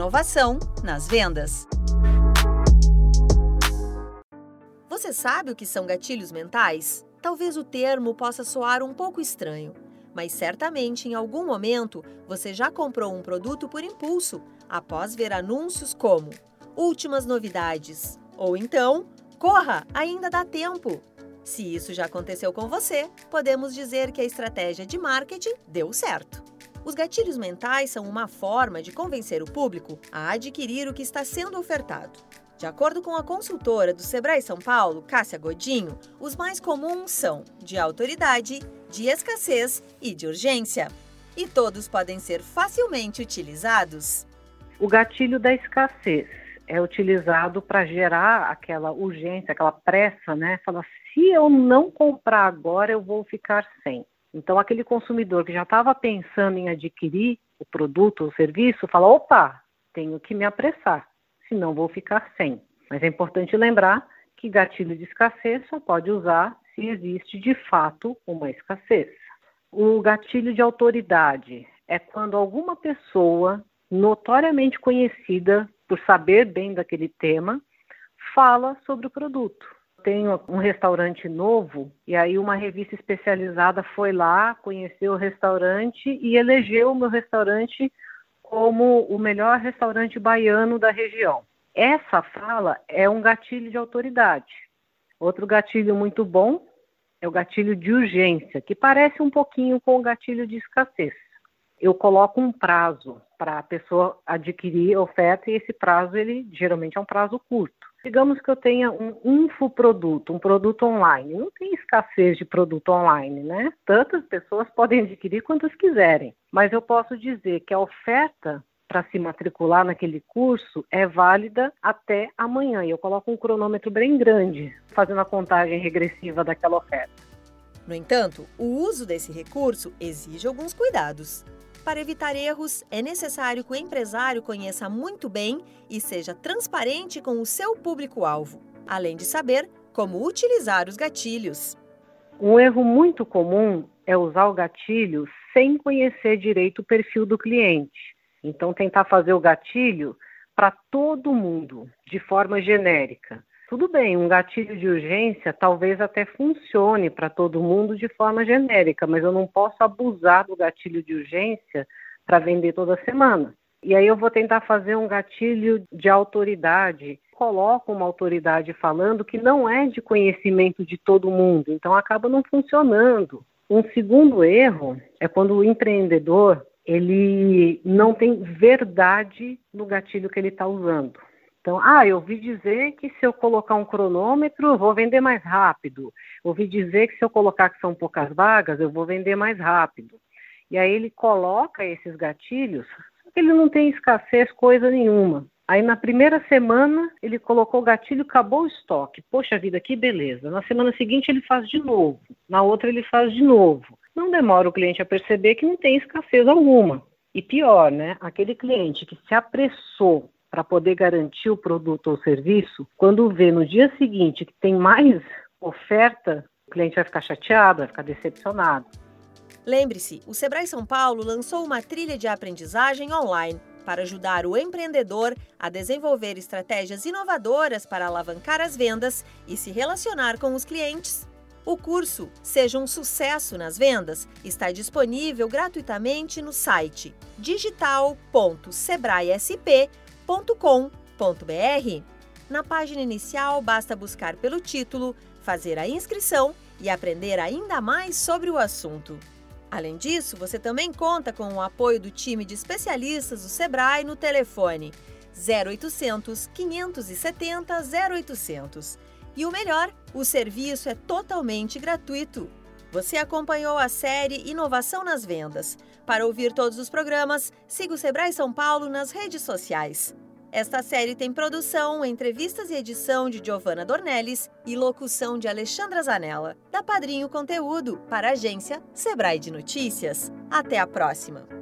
inovação nas vendas. Você sabe o que são gatilhos mentais? Talvez o termo possa soar um pouco estranho, mas certamente em algum momento você já comprou um produto por impulso, após ver anúncios como últimas novidades ou então corra, ainda dá tempo. Se isso já aconteceu com você, podemos dizer que a estratégia de marketing deu certo. Os gatilhos mentais são uma forma de convencer o público a adquirir o que está sendo ofertado. De acordo com a consultora do Sebrae São Paulo, Cássia Godinho, os mais comuns são de autoridade, de escassez e de urgência. E todos podem ser facilmente utilizados. O gatilho da escassez é utilizado para gerar aquela urgência, aquela pressa, né? Fala, se eu não comprar agora, eu vou ficar sem. Então, aquele consumidor que já estava pensando em adquirir o produto ou serviço, fala: opa, tenho que me apressar, senão vou ficar sem. Mas é importante lembrar que gatilho de escassez só pode usar se existe de fato uma escassez. O gatilho de autoridade é quando alguma pessoa notoriamente conhecida por saber bem daquele tema fala sobre o produto tenho um restaurante novo e aí uma revista especializada foi lá, conheceu o restaurante e elegeu o meu restaurante como o melhor restaurante baiano da região. Essa fala é um gatilho de autoridade. Outro gatilho muito bom é o gatilho de urgência, que parece um pouquinho com o gatilho de escassez. Eu coloco um prazo para a pessoa adquirir oferta e esse prazo ele geralmente é um prazo curto. Digamos que eu tenha um infoproduto, um produto online. Não tem escassez de produto online, né? Tantas pessoas podem adquirir quantas quiserem. Mas eu posso dizer que a oferta para se matricular naquele curso é válida até amanhã. E eu coloco um cronômetro bem grande, fazendo a contagem regressiva daquela oferta. No entanto, o uso desse recurso exige alguns cuidados. Para evitar erros, é necessário que o empresário conheça muito bem e seja transparente com o seu público-alvo, além de saber como utilizar os gatilhos. Um erro muito comum é usar o gatilho sem conhecer direito o perfil do cliente. Então, tentar fazer o gatilho para todo mundo, de forma genérica. Tudo bem, um gatilho de urgência talvez até funcione para todo mundo de forma genérica, mas eu não posso abusar do gatilho de urgência para vender toda semana. E aí eu vou tentar fazer um gatilho de autoridade. Coloco uma autoridade falando que não é de conhecimento de todo mundo, então acaba não funcionando. Um segundo erro é quando o empreendedor ele não tem verdade no gatilho que ele está usando. Então, ah, eu ouvi dizer que se eu colocar um cronômetro, vou vender mais rápido. Ouvi dizer que se eu colocar que são poucas vagas, eu vou vender mais rápido. E aí ele coloca esses gatilhos, só que ele não tem escassez coisa nenhuma. Aí na primeira semana ele colocou o gatilho, acabou o estoque. Poxa vida, que beleza. Na semana seguinte ele faz de novo. Na outra ele faz de novo. Não demora o cliente a perceber que não tem escassez alguma. E pior, né? Aquele cliente que se apressou para poder garantir o produto ou serviço, quando vê no dia seguinte que tem mais oferta, o cliente vai ficar chateado, vai ficar decepcionado. Lembre-se, o Sebrae São Paulo lançou uma trilha de aprendizagem online para ajudar o empreendedor a desenvolver estratégias inovadoras para alavancar as vendas e se relacionar com os clientes. O curso Seja um Sucesso nas Vendas está disponível gratuitamente no site digital.sebraesp.com www.ecoagro.com.br. Na página inicial, basta buscar pelo título, fazer a inscrição e aprender ainda mais sobre o assunto. Além disso, você também conta com o apoio do time de especialistas do Sebrae no telefone 0800 570 0800. E o melhor, o serviço é totalmente gratuito. Você acompanhou a série Inovação nas Vendas. Para ouvir todos os programas, siga o Sebrae São Paulo nas redes sociais. Esta série tem produção, entrevistas e edição de Giovanna Dornelles e locução de Alexandra Zanella, da Padrinho Conteúdo, para a agência Sebrae de Notícias. Até a próxima!